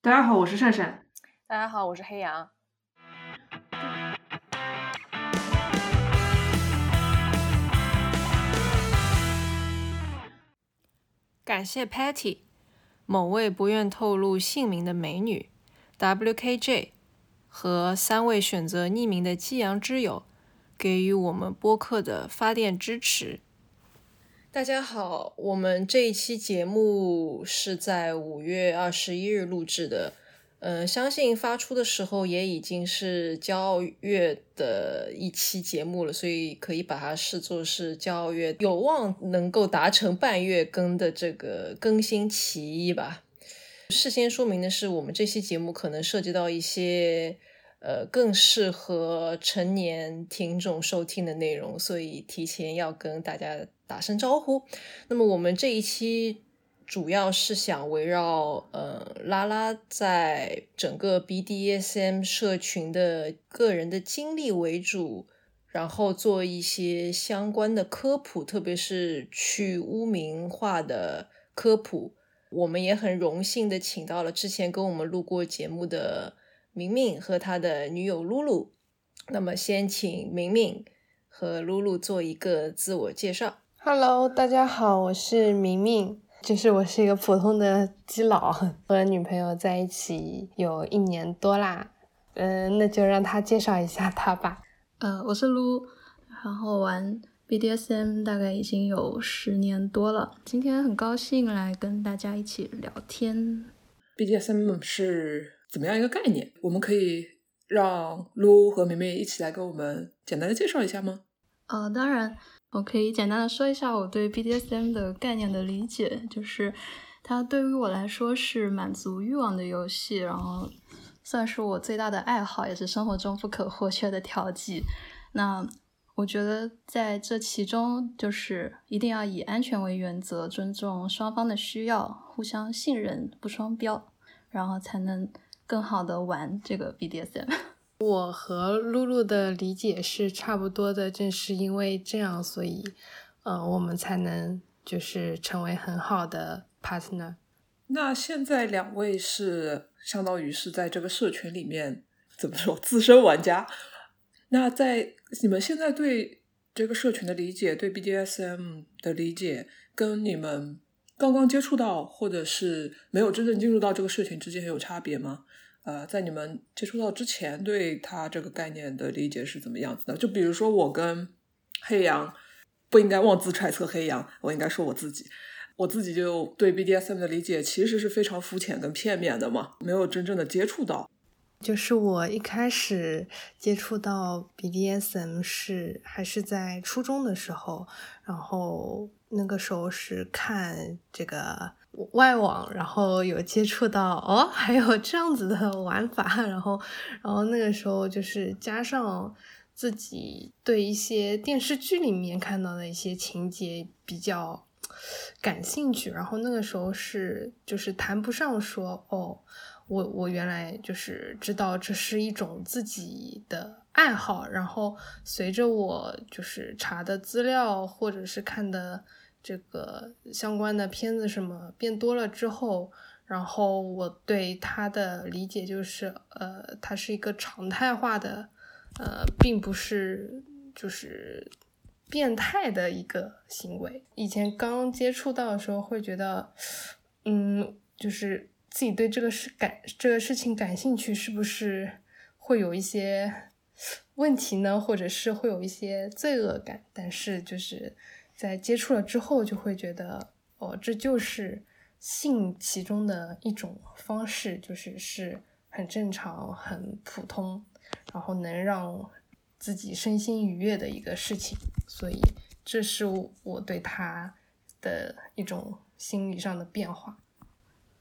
大家好，我是善善。大家好，我是黑羊。感谢 Patty，某位不愿透露姓名的美女，WKJ 和三位选择匿名的激扬之友给予我们播客的发电支持。大家好，我们这一期节目是在五月二十一日录制的。嗯，相信发出的时候也已经是骄傲月的一期节目了，所以可以把它视作是骄傲月有望能够达成半月更的这个更新期一吧。事先说明的是，我们这期节目可能涉及到一些呃更适合成年听众收听的内容，所以提前要跟大家打声招呼。那么我们这一期。主要是想围绕呃拉拉在整个 BDSM 社群的个人的经历为主，然后做一些相关的科普，特别是去污名化的科普。我们也很荣幸的请到了之前跟我们录过节目的明明和他的女友露露。那么先请明明和露露做一个自我介绍。Hello，大家好，我是明明。就是我是一个普通的基佬，和女朋友在一起有一年多啦，嗯，那就让她介绍一下她吧。呃，我是撸，然后玩 BDSM 大概已经有十年多了，今天很高兴来跟大家一起聊天。BDSM 是怎么样一个概念？我们可以让撸和明明一起来给我们简单的介绍一下吗？呃，当然。我可以简单的说一下我对 BDSM 的概念的理解，就是它对于我来说是满足欲望的游戏，然后算是我最大的爱好，也是生活中不可或缺的调剂。那我觉得在这其中，就是一定要以安全为原则，尊重双方的需要，互相信任，不双标，然后才能更好的玩这个 BDSM。我和露露的理解是差不多的，正是因为这样，所以，呃，我们才能就是成为很好的 partner。那现在两位是相当于是在这个社群里面怎么说资深玩家？那在你们现在对这个社群的理解，对 BDSM 的理解，跟你们刚刚接触到或者是没有真正进入到这个社群之间有差别吗？呃，在你们接触到之前，对他这个概念的理解是怎么样子的？就比如说，我跟黑羊不应该妄自揣测黑羊，我应该说我自己，我自己就对 BDSM 的理解其实是非常肤浅跟片面的嘛，没有真正的接触到。就是我一开始接触到 BDSM 是还是在初中的时候，然后那个时候是看这个。外网，然后有接触到哦，还有这样子的玩法，然后，然后那个时候就是加上自己对一些电视剧里面看到的一些情节比较感兴趣，然后那个时候是就是谈不上说哦，我我原来就是知道这是一种自己的爱好，然后随着我就是查的资料或者是看的。这个相关的片子什么变多了之后，然后我对他的理解就是，呃，它是一个常态化的，呃，并不是就是变态的一个行为。以前刚接触到的时候会觉得，嗯，就是自己对这个事感这个事情感兴趣，是不是会有一些问题呢？或者是会有一些罪恶感？但是就是。在接触了之后，就会觉得哦，这就是性其中的一种方式，就是是很正常、很普通，然后能让自己身心愉悦的一个事情。所以，这是我对他的一种心理上的变化。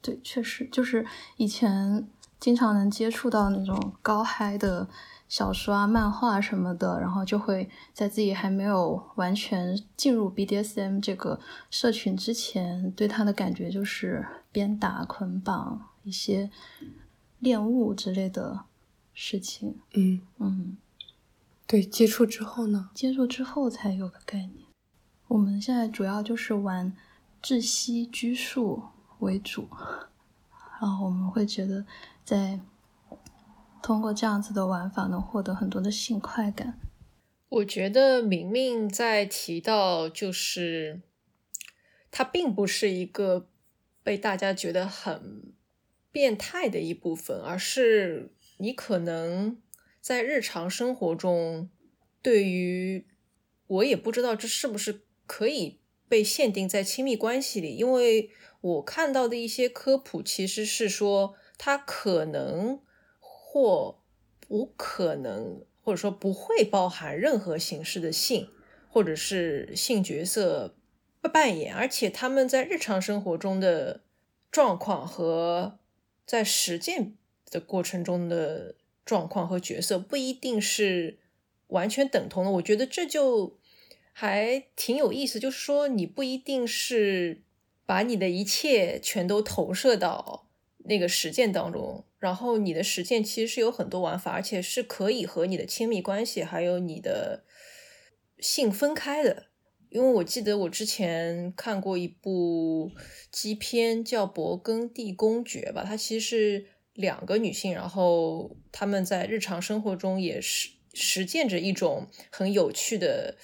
对，确实就是以前经常能接触到那种高嗨的。小说啊、漫画什么的，然后就会在自己还没有完全进入 BDSM 这个社群之前，对他的感觉就是鞭打、捆绑一些恋物之类的事情。嗯嗯，对，接触之后呢？接触之后才有个概念。我们现在主要就是玩窒息拘束为主，然后我们会觉得在通过这样子的玩法能获得很多的性快感。我觉得明明在提到，就是它并不是一个被大家觉得很变态的一部分，而是你可能在日常生活中，对于我也不知道这是不是可以被限定在亲密关系里，因为我看到的一些科普其实是说它可能或不可能。或者说不会包含任何形式的性，或者是性角色扮演，而且他们在日常生活中的状况和在实践的过程中的状况和角色不一定是完全等同的。我觉得这就还挺有意思，就是说你不一定是把你的一切全都投射到那个实践当中。然后你的实践其实是有很多玩法，而且是可以和你的亲密关系还有你的性分开的。因为我记得我之前看过一部基片叫《勃艮第公爵》吧，它其实是两个女性，然后她们在日常生活中也是实践着一种很有趣的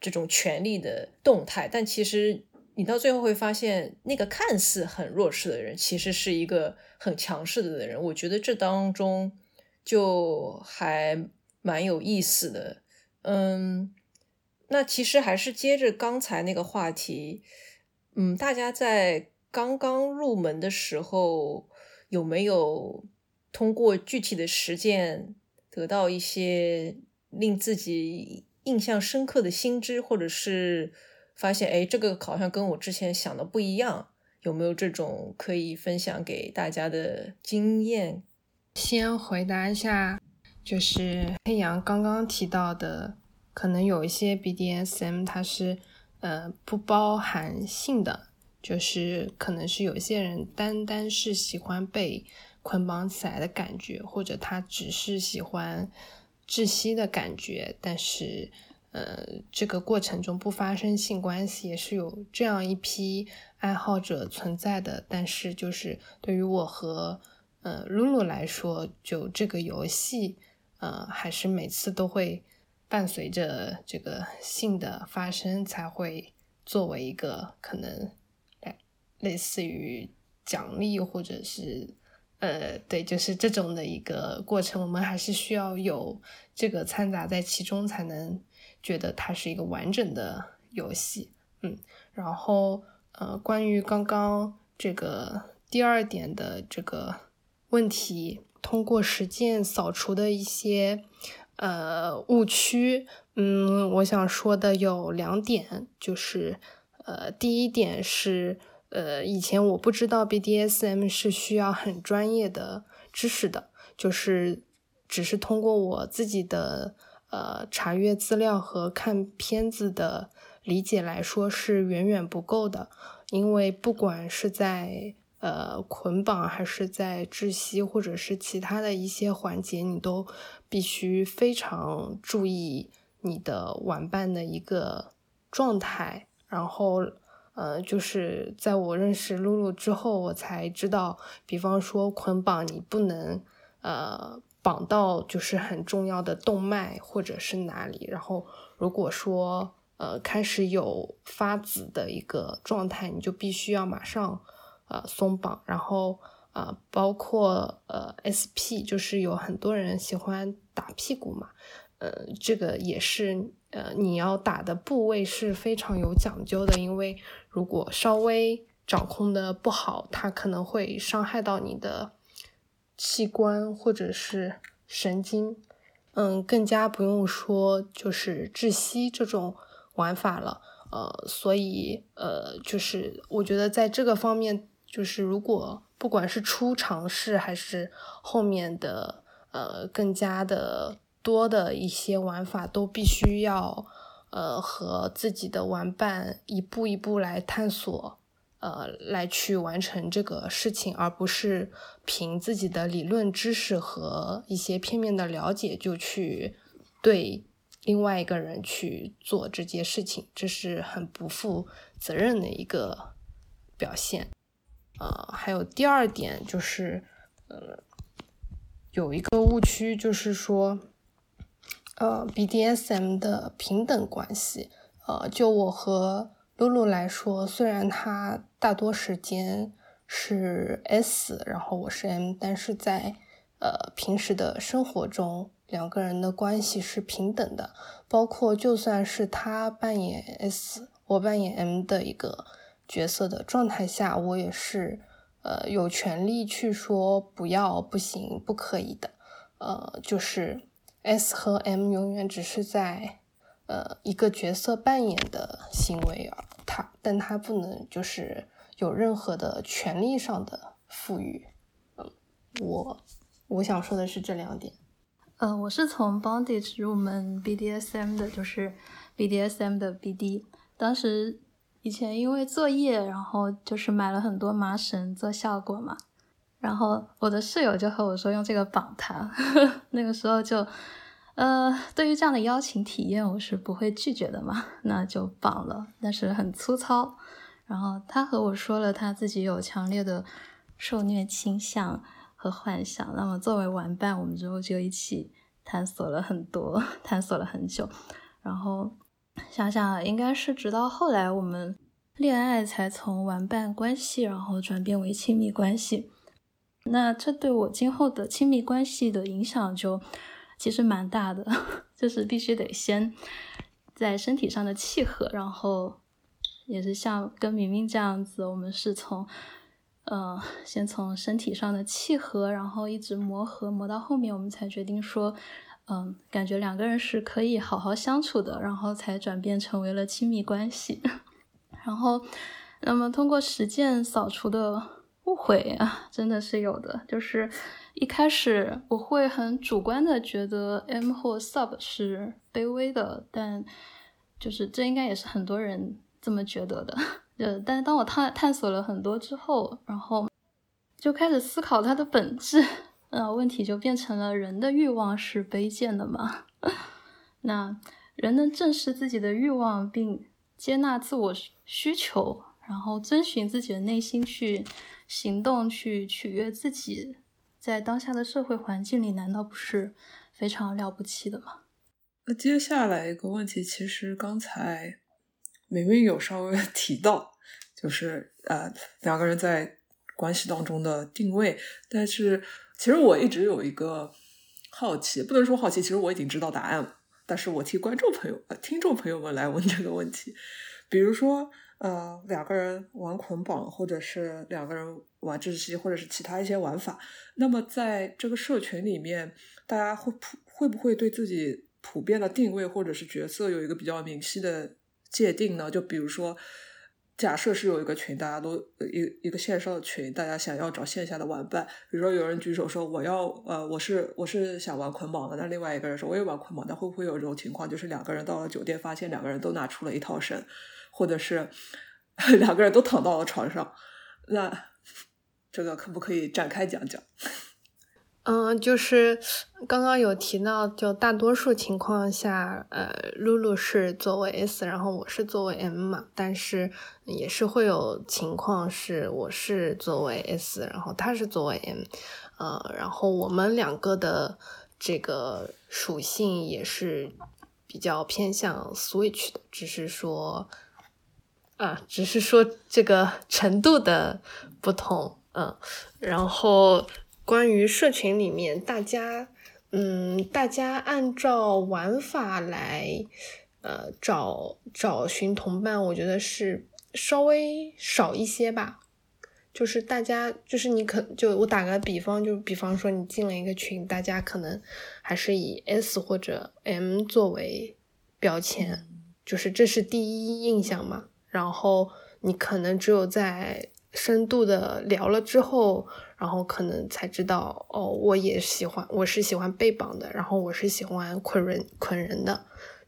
这种权力的动态，但其实。你到最后会发现，那个看似很弱势的人，其实是一个很强势的人。我觉得这当中就还蛮有意思的。嗯，那其实还是接着刚才那个话题，嗯，大家在刚刚入门的时候，有没有通过具体的实践得到一些令自己印象深刻的新知，或者是？发现哎，这个好像跟我之前想的不一样，有没有这种可以分享给大家的经验？先回答一下，就是黑羊刚刚提到的，可能有一些 BDSM 它是呃不包含性的，就是可能是有些人单单是喜欢被捆绑起来的感觉，或者他只是喜欢窒息的感觉，但是。呃，这个过程中不发生性关系也是有这样一批爱好者存在的，但是就是对于我和呃露露来说，就这个游戏，呃，还是每次都会伴随着这个性的发生，才会作为一个可能，类类似于奖励或者是呃，对，就是这种的一个过程，我们还是需要有这个掺杂在其中才能。觉得它是一个完整的游戏，嗯，然后呃，关于刚刚这个第二点的这个问题，通过实践扫除的一些呃误区，嗯，我想说的有两点，就是呃，第一点是呃，以前我不知道 BDSM 是需要很专业的知识的，就是只是通过我自己的。呃，查阅资料和看片子的理解来说是远远不够的，因为不管是在呃捆绑，还是在窒息，或者是其他的一些环节，你都必须非常注意你的玩伴的一个状态。然后，呃，就是在我认识露露之后，我才知道，比方说捆绑，你不能呃。绑到就是很重要的动脉或者是哪里，然后如果说呃开始有发紫的一个状态，你就必须要马上呃松绑，然后呃包括呃 SP，就是有很多人喜欢打屁股嘛，呃这个也是呃你要打的部位是非常有讲究的，因为如果稍微掌控的不好，它可能会伤害到你的。器官或者是神经，嗯，更加不用说就是窒息这种玩法了，呃，所以呃，就是我觉得在这个方面，就是如果不管是初尝试还是后面的呃更加的多的一些玩法，都必须要呃和自己的玩伴一步一步来探索。呃，来去完成这个事情，而不是凭自己的理论知识和一些片面的了解就去对另外一个人去做这件事情，这是很不负责任的一个表现。呃，还有第二点就是，呃，有一个误区就是说，呃，BDSM 的平等关系，呃，就我和露露来说，虽然他大多时间是 S，然后我是 M，但是在呃平时的生活中，两个人的关系是平等的，包括就算是他扮演 S，我扮演 M 的一个。角色的状态下，我也是，呃，有权利去说不要、不行、不可以的，呃，就是 S 和 M 永远只是在，呃，一个角色扮演的行为啊，他，但他不能就是有任何的权利上的赋予，嗯，我我想说的是这两点，呃，我是从 Bondage 入门 BDSM 的，就是 BDSM 的 BD，当时。以前因为作业，然后就是买了很多麻绳做效果嘛，然后我的室友就和我说用这个绑他，那个时候就，呃，对于这样的邀请体验，我是不会拒绝的嘛，那就绑了，但是很粗糙。然后他和我说了他自己有强烈的受虐倾向和幻想，那么作为玩伴，我们之后就一起探索了很多，探索了很久，然后。想想应该是直到后来我们恋爱才从玩伴关系，然后转变为亲密关系。那这对我今后的亲密关系的影响就其实蛮大的，就是必须得先在身体上的契合，然后也是像跟明明这样子，我们是从呃先从身体上的契合，然后一直磨合磨到后面，我们才决定说。嗯，感觉两个人是可以好好相处的，然后才转变成为了亲密关系。然后，那么通过实践扫除的误会啊，真的是有的。就是一开始我会很主观的觉得 M 或 Sub 是卑微的，但就是这应该也是很多人这么觉得的。呃，但当我探探索了很多之后，然后就开始思考它的本质。那问题就变成了人的欲望是卑贱的吗？那人能正视自己的欲望并接纳自我需求，然后遵循自己的内心去行动，去取悦自己，在当下的社会环境里，难道不是非常了不起的吗？那接下来一个问题，其实刚才明明有稍微提到，就是呃两个人在关系当中的定位，但是。其实我一直有一个好奇，不能说好奇，其实我已经知道答案了。但是我替观众朋友、呃听众朋友们来问这个问题。比如说，呃，两个人玩捆绑，或者是两个人玩窒息，或者是其他一些玩法，那么在这个社群里面，大家会普会不会对自己普遍的定位或者是角色有一个比较明晰的界定呢？就比如说。假设是有一个群，大家都一一个线上的群，大家想要找线下的玩伴。比如说有人举手说我要呃我是我是想玩捆绑的，那另外一个人说我也玩捆绑，那会不会有这种情况？就是两个人到了酒店，发现两个人都拿出了一套绳，或者是两个人都躺到了床上，那这个可不可以展开讲讲？嗯，就是刚刚有提到，就大多数情况下，呃，露露是作为 S，然后我是作为 M 嘛，但是也是会有情况是我是作为 S，然后他是作为 M，呃，然后我们两个的这个属性也是比较偏向 Switch 的，只是说，啊，只是说这个程度的不同，嗯，然后。关于社群里面，大家，嗯，大家按照玩法来，呃，找找寻同伴，我觉得是稍微少一些吧。就是大家，就是你可就我打个比方，就比方说你进了一个群，大家可能还是以 S 或者 M 作为标签，就是这是第一印象嘛。然后你可能只有在深度的聊了之后。然后可能才知道哦，我也喜欢，我是喜欢被绑的，然后我是喜欢捆人捆人的，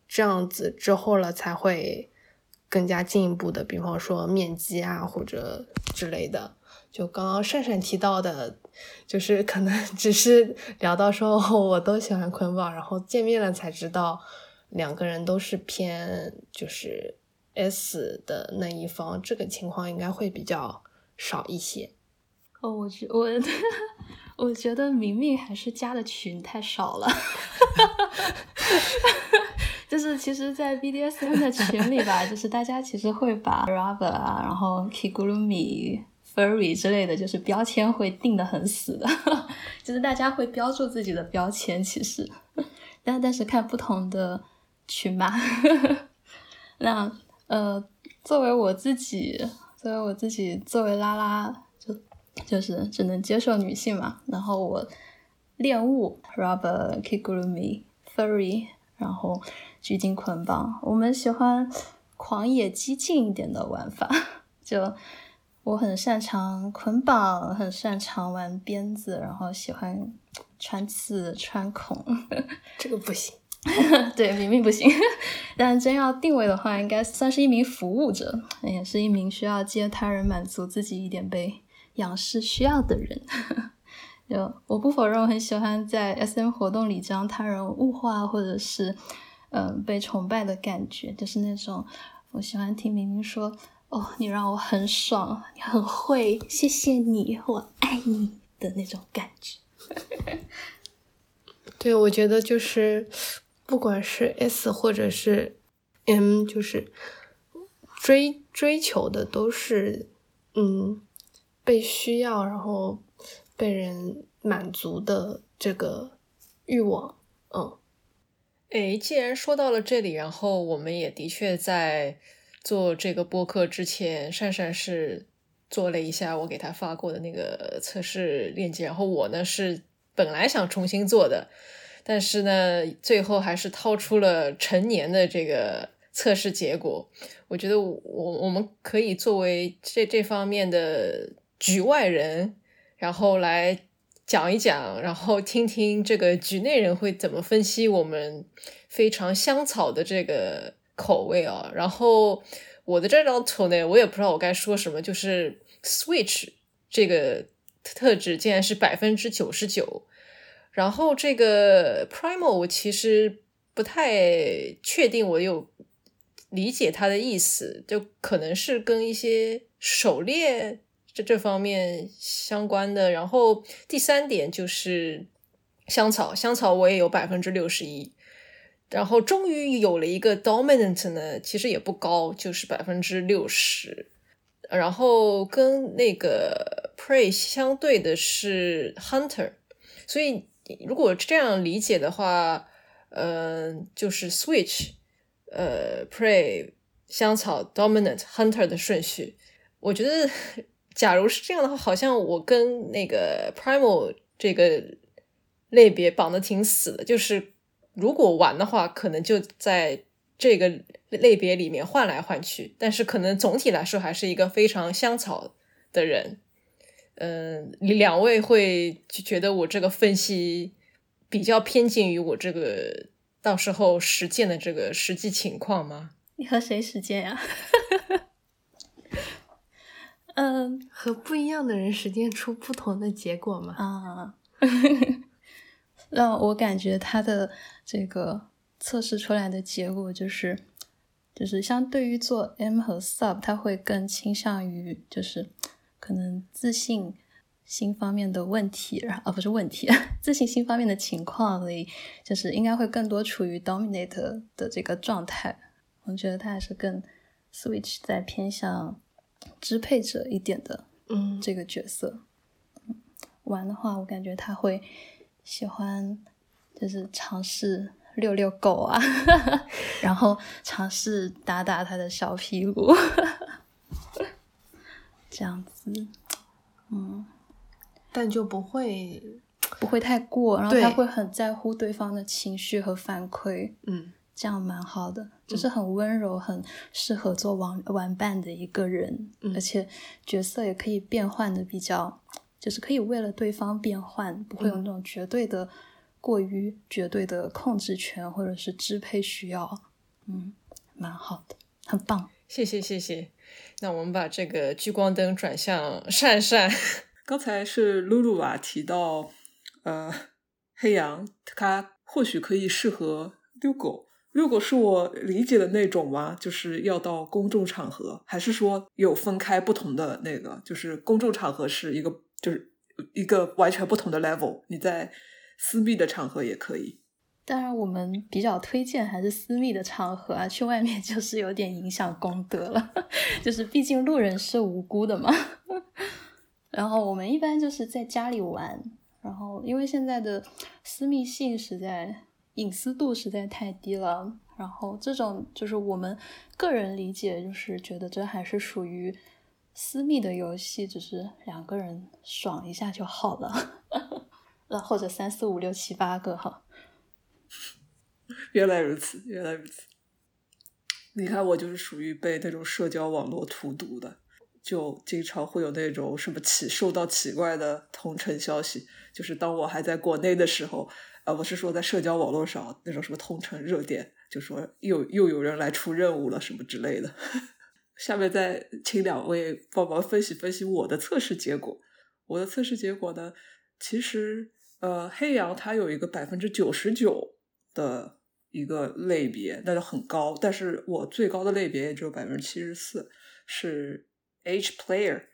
这样子之后了才会更加进一步的，比方说面基啊或者之类的。就刚刚善善提到的，就是可能 只是聊到说我都喜欢捆绑，然后见面了才知道两个人都是偏就是 S 的那一方，这个情况应该会比较少一些。哦，我觉我 我觉得明明还是加的群太少了，就是其实，在 BDSM 的群里吧，就是大家其实会把 Rubber 啊，然后 Kigurumi、Furry 之类的就是标签会定的很死的，就是大家会标注自己的标签，其实，但但是看不同的群吧。那呃，作为我自己，作为我自己，作为拉拉。就就是只能接受女性嘛，然后我恋物 rubber kigurumi furry，然后拘禁捆绑，我们喜欢狂野激进一点的玩法。就我很擅长捆绑，很擅长玩鞭子，然后喜欢穿刺穿孔。这个不行，对，明明不行。但真要定位的话，应该算是一名服务者，也是一名需要接他人满足自己一点被。仰视需要的人，就我不否认，我很喜欢在 SM 活动里将他人物化，或者是嗯被崇拜的感觉，就是那种我喜欢听明明说哦，你让我很爽，你很会，谢谢你，我爱你的那种感觉。对，我觉得就是不管是 S 或者是 M，就是追追求的都是嗯。被需要，然后被人满足的这个欲望，嗯，哎，既然说到了这里，然后我们也的确在做这个播客之前，善善是做了一下我给他发过的那个测试链接，然后我呢是本来想重新做的，但是呢，最后还是掏出了成年的这个测试结果。我觉得我我们可以作为这这方面的。局外人，然后来讲一讲，然后听听这个局内人会怎么分析我们非常香草的这个口味啊。然后我的这张图呢，我也不知道我该说什么，就是 switch 这个特质竟然是百分之九十九，然后这个 primal 我其实不太确定，我有理解它的意思，就可能是跟一些狩猎。这这方面相关的，然后第三点就是香草，香草我也有百分之六十一，然后终于有了一个 dominant 呢，其实也不高，就是百分之六十，然后跟那个 prey 相对的是 hunter，所以如果这样理解的话，嗯，就是 switch，呃，prey 香草 dominant hunter 的顺序，我觉得。假如是这样的话，好像我跟那个 primal 这个类别绑的挺死的。就是如果玩的话，可能就在这个类别里面换来换去。但是可能总体来说，还是一个非常香草的人。嗯，两位会就觉得我这个分析比较偏近于我这个到时候实践的这个实际情况吗？你和谁实践呀？嗯，和不一样的人实践出不同的结果嘛？啊，让我感觉他的这个测试出来的结果就是，就是相对于做 M 和 Sub，他会更倾向于就是可能自信心方面的问题，然后啊不是问题，自信心方面的情况里，就是应该会更多处于 Dominate 的这个状态。我觉得他还是更 Switch 在偏向。支配者一点的，嗯，这个角色，玩的话，我感觉他会喜欢，就是尝试遛遛狗啊，然后尝试打打他的小屁股，这样子，嗯，但就不会不会太过，然后他会很在乎对方的情绪和反馈，嗯。这样蛮好的，就是很温柔，很适合做玩玩伴的一个人，而且角色也可以变换的比较，就是可以为了对方变换，不会有那种绝对的、过于绝对的控制权或者是支配需要。嗯，蛮好的，很棒。谢谢谢谢。那我们把这个聚光灯转向善善。刚才是露露啊提到，呃，黑羊它或许可以适合遛狗。如果是我理解的那种吗？就是要到公众场合，还是说有分开不同的那个？就是公众场合是一个就是一个完全不同的 level。你在私密的场合也可以。当然，我们比较推荐还是私密的场合啊，去外面 就是有点影响公德了。就是毕竟路人是无辜的嘛。然后我们一般就是在家里玩，然后因为现在的私密性实在隐私度实在太低了，然后这种就是我们个人理解，就是觉得这还是属于私密的游戏，只是两个人爽一下就好了。那或者三四五六七八个哈。原来如此，原来如此。你看，我就是属于被那种社交网络荼毒的，就经常会有那种什么奇收到奇怪的同城消息。就是当我还在国内的时候，呃，我是说在社交网络上那种什么同城热点，就说又又有人来出任务了什么之类的。下面再请两位帮忙分析分析我的测试结果。我的测试结果呢，其实呃，黑羊它有一个百分之九十九。的一个类别，那就很高。但是我最高的类别也只有百分之七十四，是 H player。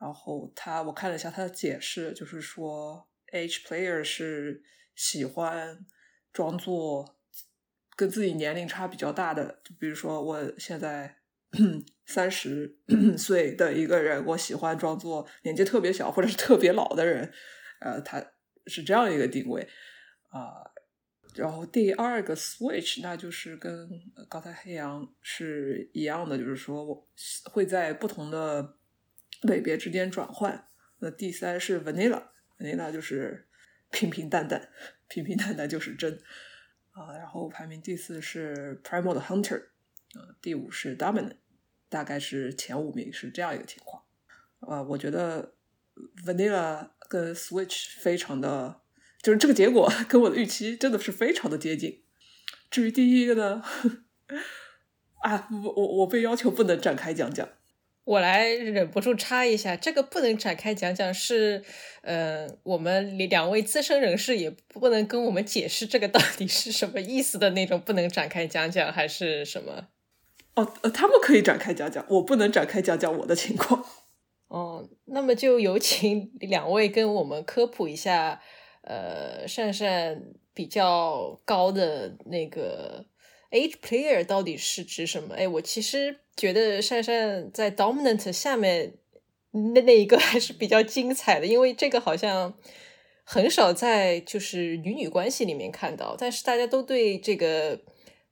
然后他，我看了一下他的解释，就是说 H player 是喜欢装作跟自己年龄差比较大的，就比如说我现在 三十 岁的一个人，我喜欢装作年纪特别小或者是特别老的人。呃，他是这样一个定位啊。然后第二个 switch，那就是跟刚才黑羊是一样的，就是说我会在不同的类别之间转换。那第三是 vanilla，vanilla 就是平平淡淡，平平淡淡就是真啊。然后排名第四是 primal hunter，呃，第五是 dominant，大概是前五名是这样一个情况。啊，我觉得 vanilla 跟 switch 非常的。就是这个结果跟我的预期真的是非常的接近。至于第一个呢，啊，我我我被要求不能展开讲讲，我来忍不住插一下，这个不能展开讲讲是，呃，我们两位资深人士也不能跟我们解释这个到底是什么意思的那种，不能展开讲讲还是什么？哦，呃，他们可以展开讲讲，我不能展开讲讲我的情况。哦，那么就有请两位跟我们科普一下。呃，善善比较高的那个 H player 到底是指什么？哎，我其实觉得善善在 dominant 下面那那一个还是比较精彩的，因为这个好像很少在就是女女关系里面看到，但是大家都对这个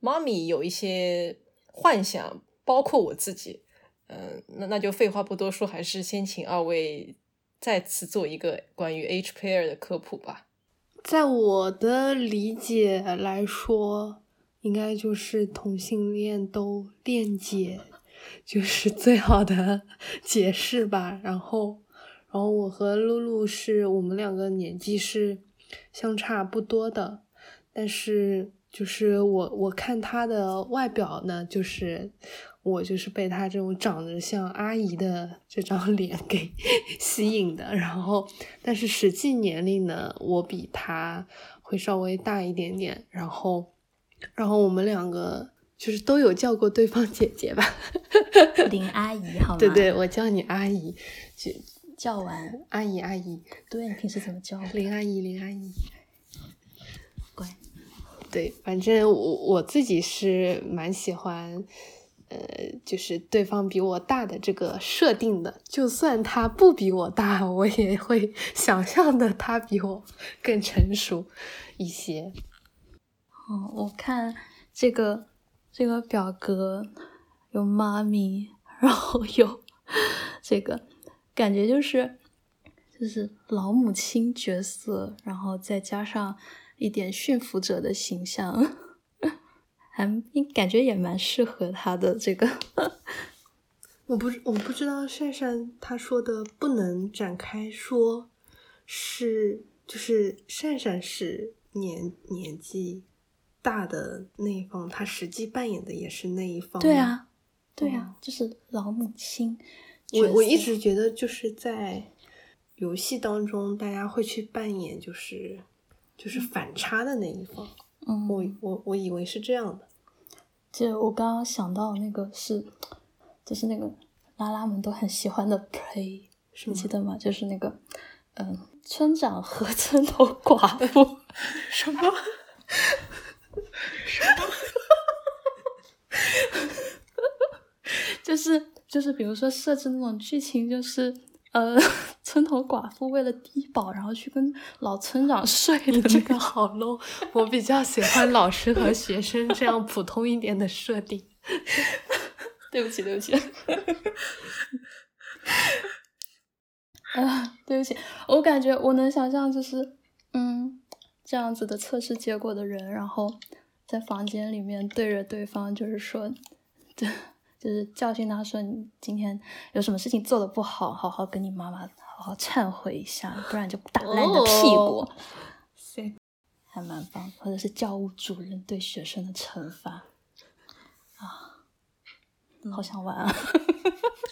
妈咪有一些幻想，包括我自己。嗯，那那就废话不多说，还是先请二位。再次做一个关于 H pair 的科普吧。在我的理解来说，应该就是同性恋都恋姐，就是最好的解释吧。然后，然后我和露露是我们两个年纪是相差不多的，但是就是我我看他的外表呢，就是。我就是被他这种长得像阿姨的这张 脸给 吸引的，然后，但是实际年龄呢，我比他会稍微大一点点，然后，然后我们两个就是都有叫过对方姐姐吧，林阿姨，好吗？对对，我叫你阿姨，就叫完阿姨阿姨。对，你平时怎么叫？林阿姨，林阿姨。乖。对，反正我我自己是蛮喜欢。呃，就是对方比我大的这个设定的，就算他不比我大，我也会 想象的他比我更成熟一些。哦，我看这个这个表格有妈咪，然后有这个感觉就是就是老母亲角色，然后再加上一点驯服者的形象。还感觉也蛮适合他的这个，我不我不知道善善他说的不能展开说，是就是善善是年年纪大的那一方，他实际扮演的也是那一方。对啊，对啊，就是老母亲。我我一直觉得就是在游戏当中，大家会去扮演就是就是反差的那一方。嗯，我我我以为是这样的，就我刚刚想到那个是，就是那个拉拉们都很喜欢的 play，你记得吗？就是那个嗯，村长和村头寡妇 什么？什么？就 是就是，比如说设置那种剧情，就是呃，村头寡妇为了低保，然后去跟老村长 睡了。这个好 low，我比较喜欢老师和学生这样普通一点的设定。对不起，对不起。啊，对不起，我感觉我能想象，就是嗯，这样子的测试结果的人，然后在房间里面对着对方，就是说，对，就是教训他说，你今天有什么事情做的不好，好好跟你妈妈好好忏悔一下，不然就打烂你的屁股。行，还蛮棒，或者是教务主任对学生的惩罚啊，好想玩啊。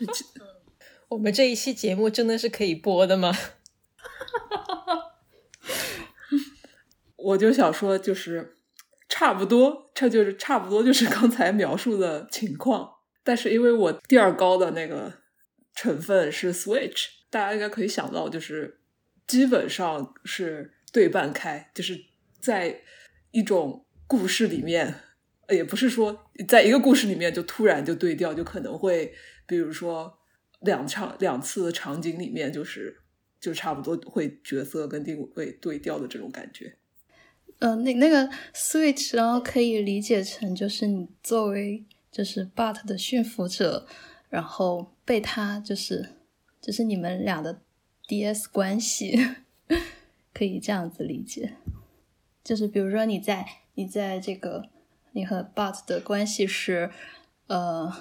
我们这一期节目真的是可以播的吗？我就想说，就是差不多，这就是差不多，就是刚才描述的情况。但是因为我第二高的那个成分是 Switch，大家应该可以想到，就是基本上是对半开，就是在一种故事里面，也不是说在一个故事里面就突然就对调，就可能会比如说。两场两次场景里面，就是就差不多会角色跟定位对调的这种感觉。呃，那那个 switch，然后可以理解成就是你作为就是 but 的驯服者，然后被他就是就是你们俩的 ds 关系，可以这样子理解。就是比如说你在你在这个你和 but 的关系是呃。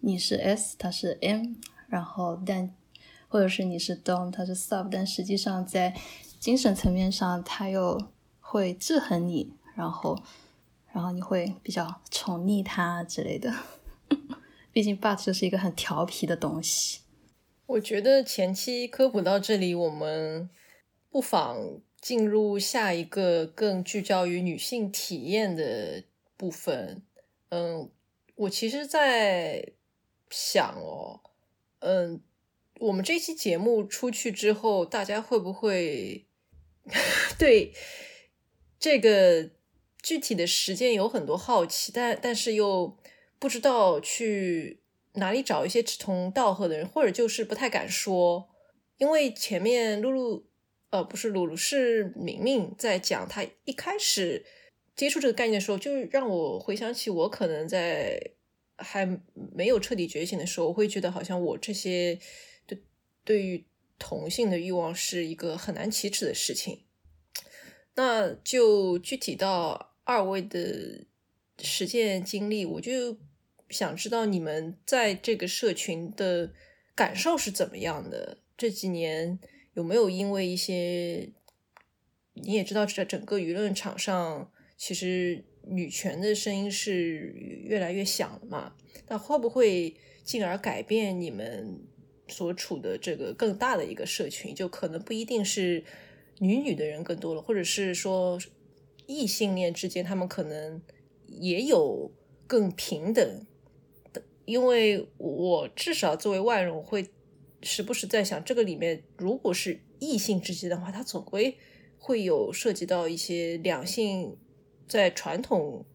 你是 S，他是 M，然后但或者是你是 Dom，他是 Sub，但实际上在精神层面上他又会制衡你，然后然后你会比较宠溺他之类的。毕竟 But 就是一个很调皮的东西。我觉得前期科普到这里，我们不妨进入下一个更聚焦于女性体验的部分。嗯，我其实，在想哦，嗯，我们这期节目出去之后，大家会不会 对这个具体的时间有很多好奇？但但是又不知道去哪里找一些志同道合的人，或者就是不太敢说，因为前面露露，呃，不是露露，是明明在讲他一开始接触这个概念的时候，就让我回想起我可能在。还没有彻底觉醒的时候，我会觉得好像我这些对对于同性的欲望是一个很难启齿的事情。那就具体到二位的实践经历，我就想知道你们在这个社群的感受是怎么样的？这几年有没有因为一些你也知道，在整个舆论场上，其实。女权的声音是越来越响了嘛？那会不会进而改变你们所处的这个更大的一个社群？就可能不一定是女女的人更多了，或者是说异性恋之间他们可能也有更平等。因为我至少作为外人，我会时不时在想，这个里面如果是异性之间的话，它总归会有涉及到一些两性。在传统，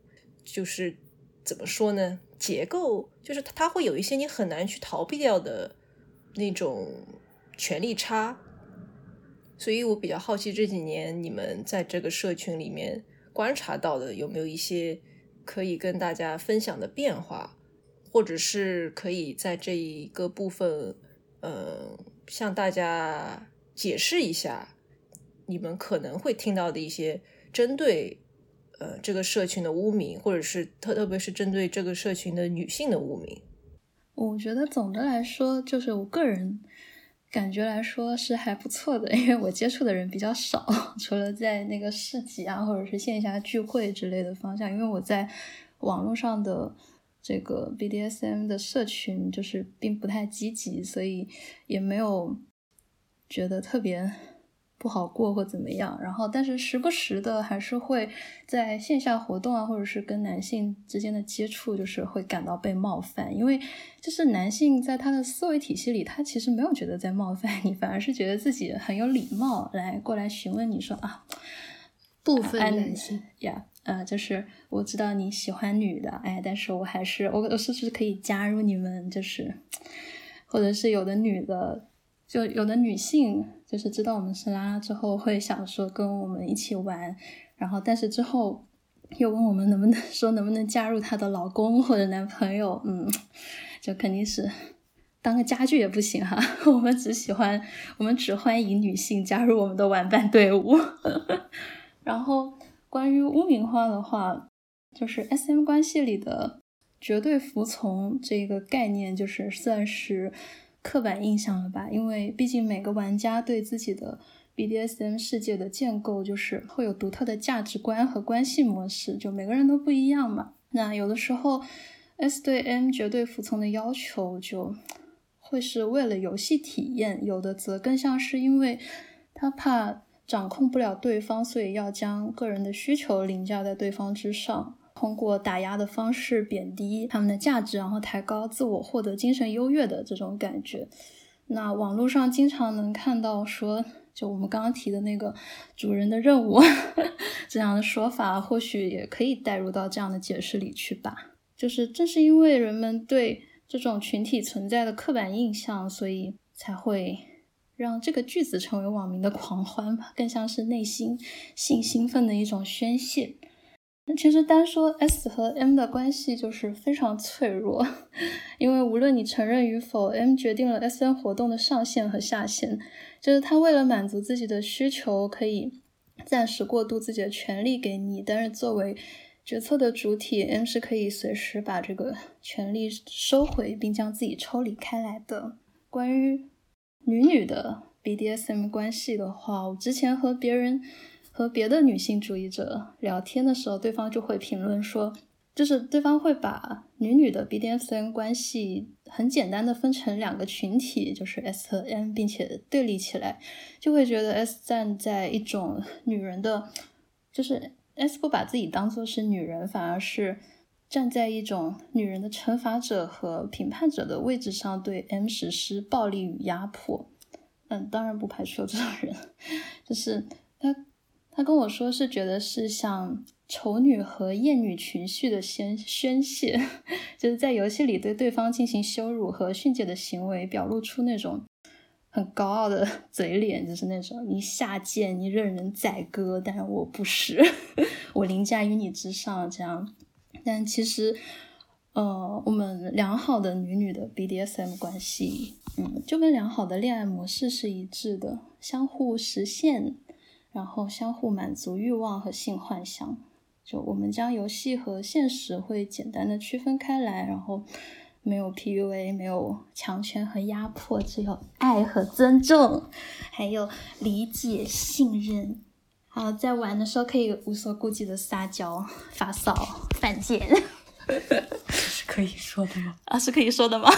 就是怎么说呢？结构就是它会有一些你很难去逃避掉的那种权力差，所以我比较好奇这几年你们在这个社群里面观察到的有没有一些可以跟大家分享的变化，或者是可以在这一个部分，呃，向大家解释一下你们可能会听到的一些针对。呃，这个社群的污名，或者是特特别是针对这个社群的女性的污名，我觉得总的来说，就是我个人感觉来说是还不错的，因为我接触的人比较少，除了在那个市集啊，或者是线下聚会之类的方向，因为我在网络上的这个 BDSM 的社群就是并不太积极，所以也没有觉得特别不好过或怎么样，然后但是时不时的还是会在线下活动啊，或者是跟男性之间的接触，就是会感到被冒犯，因为就是男性在他的思维体系里，他其实没有觉得在冒犯你，反而是觉得自己很有礼貌来过来询问你说啊，部分男性。呀，呃，就是我知道你喜欢女的，哎，但是我还是我我是不是可以加入你们，就是或者是有的女的。就有的女性就是知道我们是拉拉之后，会想说跟我们一起玩，然后但是之后又问我们能不能说能不能加入她的老公或者男朋友，嗯，就肯定是当个家具也不行哈。我们只喜欢，我们只欢迎女性加入我们的玩伴队伍。然后关于污名化的话，就是 S M 关系里的绝对服从这个概念，就是算是。刻板印象了吧？因为毕竟每个玩家对自己的 BDSM 世界的建构，就是会有独特的价值观和关系模式，就每个人都不一样嘛。那有的时候 S 对 M 绝对服从的要求，就会是为了游戏体验；有的则更像是因为他怕掌控不了对方，所以要将个人的需求凌驾在对方之上。通过打压的方式贬低他们的价值，然后抬高自我，获得精神优越的这种感觉。那网络上经常能看到说，就我们刚刚提的那个主人的任务 这样的说法，或许也可以带入到这样的解释里去吧。就是正是因为人们对这种群体存在的刻板印象，所以才会让这个句子成为网民的狂欢吧，更像是内心性兴奋的一种宣泄。其实单说 S 和 M 的关系就是非常脆弱，因为无论你承认与否，M 决定了 S N 活动的上限和下限。就是他为了满足自己的需求，可以暂时过渡自己的权利给你，但是作为决策的主体，M 是可以随时把这个权利收回，并将自己抽离开来的。关于女女的 BDSM 关系的话，我之前和别人。和别的女性主义者聊天的时候，对方就会评论说，就是对方会把女女的 BDSM 关系很简单的分成两个群体，就是 S 和 M，并且对立起来，就会觉得 S 站在一种女人的，就是 S 不把自己当做是女人，反而是站在一种女人的惩罚者和评判者的位置上，对 M 实施暴力与压迫。嗯，当然不排除有这种人，就是他。他跟我说是觉得是像丑女和艳女情绪的宣宣泄，就是在游戏里对对方进行羞辱和训诫的行为，表露出那种很高傲的 嘴脸，就是那种你下贱，你任人宰割，但我不是，我凌驾于你之上这样。但其实，呃，我们良好的女女的 BDSM 关系，嗯，就跟良好的恋爱模式是一致的，相互实现。然后相互满足欲望和性幻想，就我们将游戏和现实会简单的区分开来，然后没有 PUA，没有强权和压迫，只有爱和尊重，还有理解、信任。好，在玩的时候可以无所顾忌的撒娇、发骚、犯贱，是可以说的吗？啊，是可以说的吗？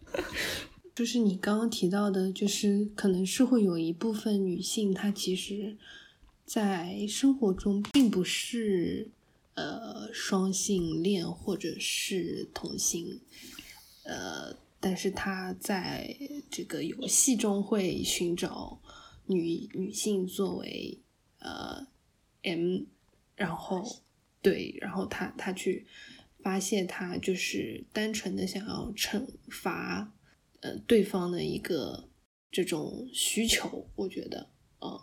就是你刚刚提到的，就是可能是会有一部分女性，她其实，在生活中并不是呃双性恋或者是同性，呃，但是她在这个游戏中会寻找女女性作为呃 M，然后对，然后他他去发泄他就是单纯的想要惩罚。呃，对方的一个这种需求，我觉得，嗯，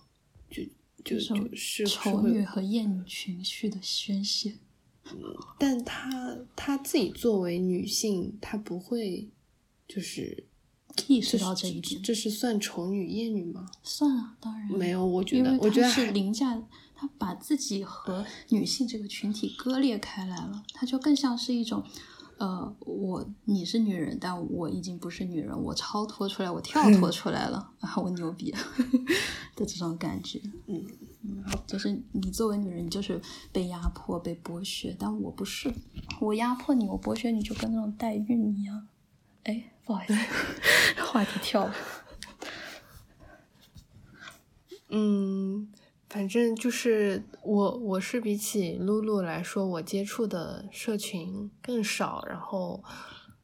就就就是丑女和厌女情绪的宣泄。嗯，但她她自己作为女性，她不会就是意识到这一点。这是算丑女艳女吗？算啊，当然没有。我觉得，我觉得是凌驾，他把自己和女性这个群体割裂开来了，他就更像是一种。呃，我你是女人，但我已经不是女人，我超脱出来，我跳脱出来了，啊，我牛逼 的这种感觉，嗯嗯，就是你作为女人，你就是被压迫、被剥削，但我不是，我压迫你，我剥削你，就跟那种代孕一样。哎，不好意思，话题跳了。嗯，反正就是我，我是比起露露来说，我接触的社群更少。然后，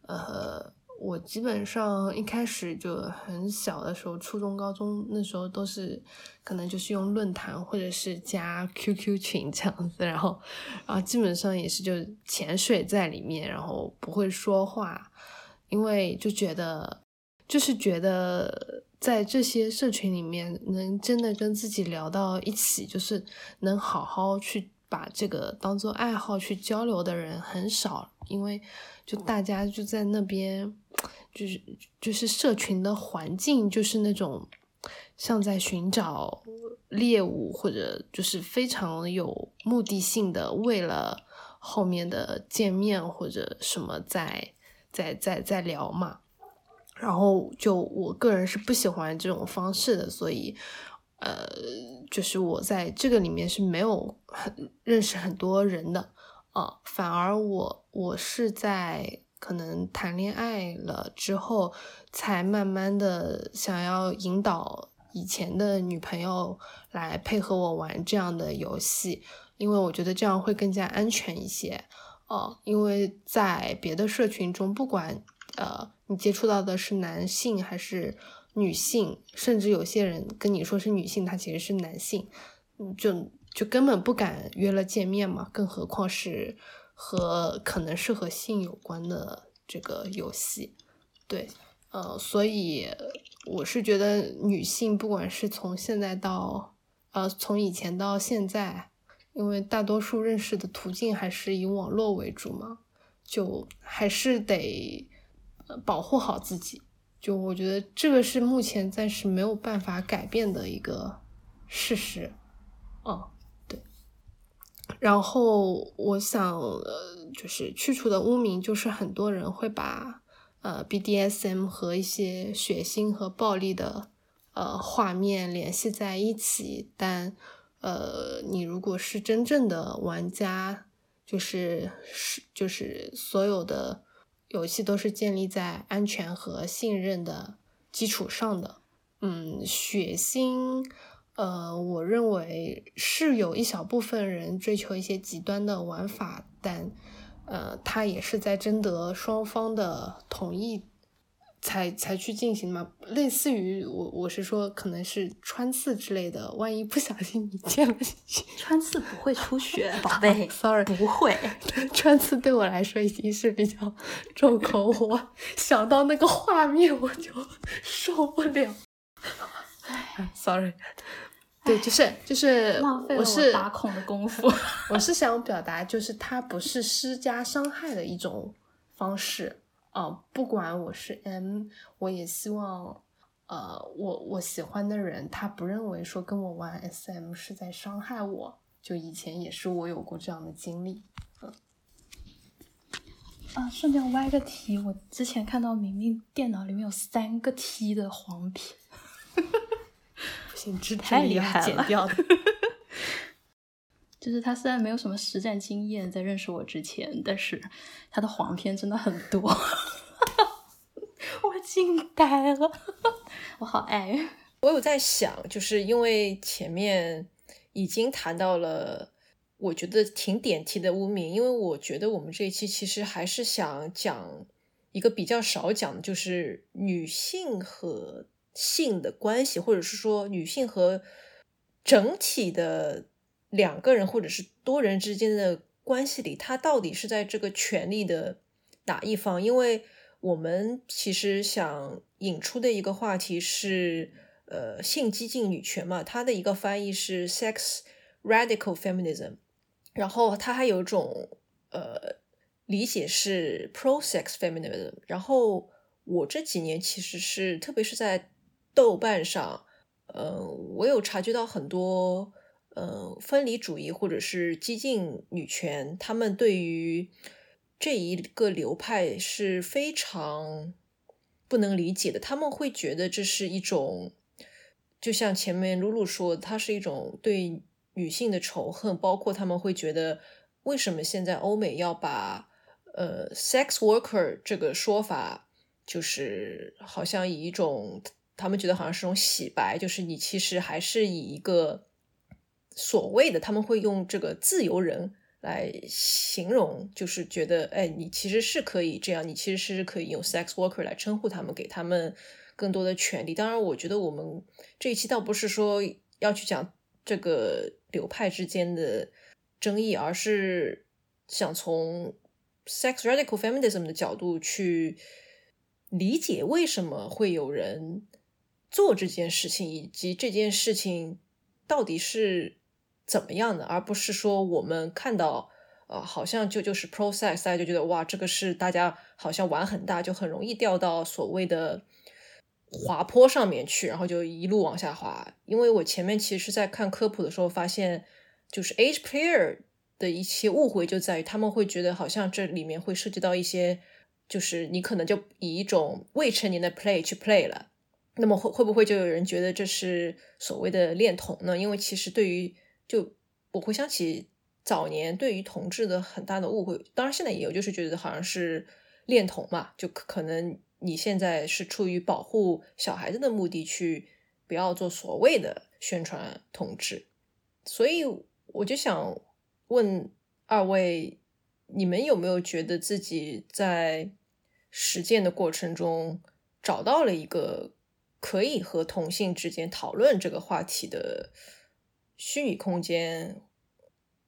呃，我基本上一开始就很小的时候，初中、高中那时候都是可能就是用论坛或者是加 QQ 群这样子。然后，然后基本上也是就潜水在里面，然后不会说话，因为就觉得就是觉得。在这些社群里面，能真的跟自己聊到一起，就是能好好去把这个当做爱好去交流的人很少，因为就大家就在那边，就是就是社群的环境就是那种像在寻找猎物，或者就是非常有目的性的，为了后面的见面或者什么在在在在聊嘛。然后就我个人是不喜欢这种方式的，所以，呃，就是我在这个里面是没有很认识很多人的啊，反而我我是在可能谈恋爱了之后，才慢慢的想要引导以前的女朋友来配合我玩这样的游戏，因为我觉得这样会更加安全一些哦，因为在别的社群中，不管呃。你接触到的是男性还是女性？甚至有些人跟你说是女性，他其实是男性，就就根本不敢约了见面嘛，更何况是和可能是和性有关的这个游戏。对，呃，所以我是觉得女性不管是从现在到呃从以前到现在，因为大多数认识的途径还是以网络为主嘛，就还是得。保护好自己，就我觉得这个是目前暂时没有办法改变的一个事实。哦，对。然后我想，呃，就是去除的污名，就是很多人会把呃 BDSM 和一些血腥和暴力的呃画面联系在一起。但呃，你如果是真正的玩家，就是是就是所有的。游戏都是建立在安全和信任的基础上的。嗯，血腥，呃，我认为是有一小部分人追求一些极端的玩法，但，呃，他也是在征得双方的同意。才才去进行嘛，类似于我我是说，可能是穿刺之类的，万一不小心你见了 穿刺不会出血，宝贝，sorry，不会，穿刺对我来说已经是比较重口，我想到那个画面我就受不了，哎，sorry，对，就是就是浪费了我打孔的功夫，我是想表达，就是它不是施加伤害的一种方式。啊，不管我是 M，我也希望，呃，我我喜欢的人他不认为说跟我玩 SM 是在伤害我。就以前也是我有过这样的经历。嗯，啊，顺便歪个题，我之前看到明明电脑里面有三个 T 的黄片，不行，这太厉害了，剪 掉的。就是他虽然没有什么实战经验，在认识我之前，但是他的黄片真的很多，我惊呆了，我好爱。我有在想，就是因为前面已经谈到了，我觉得挺点题的污名，因为我觉得我们这一期其实还是想讲一个比较少讲的，就是女性和性的关系，或者是说女性和整体的。两个人或者是多人之间的关系里，他到底是在这个权力的哪一方？因为我们其实想引出的一个话题是，呃，性激进女权嘛，它的一个翻译是 sex radical feminism，然后它还有一种呃理解是 pro sex feminism。然后我这几年其实是，特别是在豆瓣上，呃，我有察觉到很多。呃，分离主义或者是激进女权，他们对于这一个流派是非常不能理解的。他们会觉得这是一种，就像前面露露说，它是一种对女性的仇恨。包括他们会觉得，为什么现在欧美要把呃 “sex worker” 这个说法，就是好像以一种。他们觉得好像是种洗白，就是你其实还是以一个所谓的他们会用这个自由人来形容，就是觉得哎，你其实是可以这样，你其实是可以用 sex worker 来称呼他们，给他们更多的权利。当然，我觉得我们这一期倒不是说要去讲这个流派之间的争议，而是想从 sex radical feminism 的角度去。理解为什么会有人做这件事情，以及这件事情到底是怎么样的，而不是说我们看到，呃，好像就就是 process，大家就觉得哇，这个是大家好像玩很大，就很容易掉到所谓的滑坡上面去，然后就一路往下滑。因为我前面其实在看科普的时候发现，就是 age player 的一些误会就在于他们会觉得好像这里面会涉及到一些。就是你可能就以一种未成年的 play 去 play 了，那么会会不会就有人觉得这是所谓的恋童呢？因为其实对于就我回想起早年对于同志的很大的误会，当然现在也有，就是觉得好像是恋童嘛，就可能你现在是出于保护小孩子的目的去不要做所谓的宣传同志，所以我就想问二位，你们有没有觉得自己在实践的过程中，找到了一个可以和同性之间讨论这个话题的虚拟空间，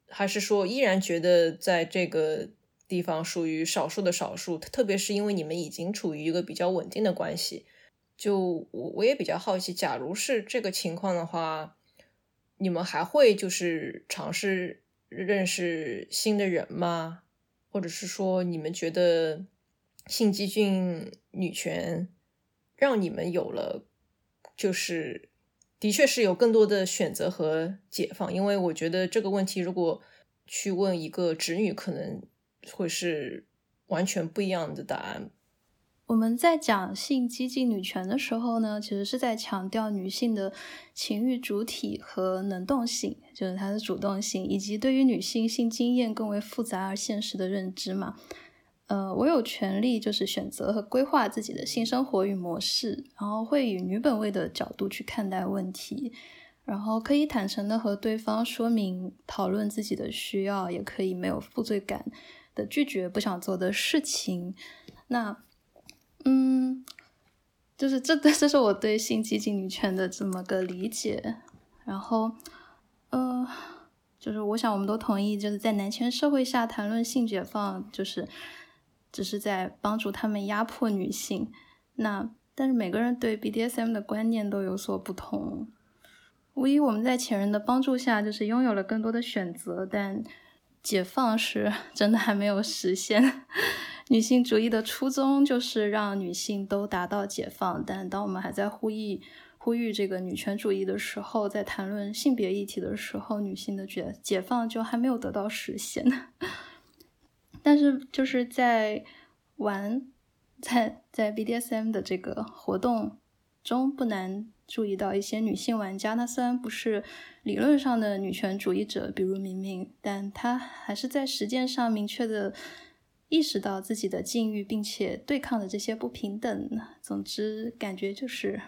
还是说依然觉得在这个地方属于少数的少数？特别是因为你们已经处于一个比较稳定的关系，就我我也比较好奇，假如是这个情况的话，你们还会就是尝试认识新的人吗？或者是说你们觉得？性激进女权让你们有了，就是的确是有更多的选择和解放。因为我觉得这个问题，如果去问一个直女，可能会是完全不一样的答案。我们在讲性激进女权的时候呢，其实是在强调女性的情欲主体和能动性，就是她的主动性，以及对于女性性经验更为复杂而现实的认知嘛。呃，我有权利就是选择和规划自己的性生活与模式，然后会以女本位的角度去看待问题，然后可以坦诚的和对方说明、讨论自己的需要，也可以没有负罪感的拒绝不想做的事情。那，嗯，就是这 这是我对性激进女权的这么个理解。然后，呃，就是我想我们都同意，就是在男权社会下谈论性解放，就是。只是在帮助他们压迫女性，那但是每个人对 BDSM 的观念都有所不同。无疑，我们在前人的帮助下，就是拥有了更多的选择，但解放是 真的还没有实现。女性主义的初衷就是让女性都达到解放，但当我们还在呼吁呼吁这个女权主义的时候，在谈论性别议题的时候，女性的解解放就还没有得到实现。但是就是在玩，在在 BDSM 的这个活动中，不难注意到一些女性玩家。她虽然不是理论上的女权主义者，比如明明，但她还是在实践上明确的意识到自己的境遇，并且对抗的这些不平等。总之，感觉就是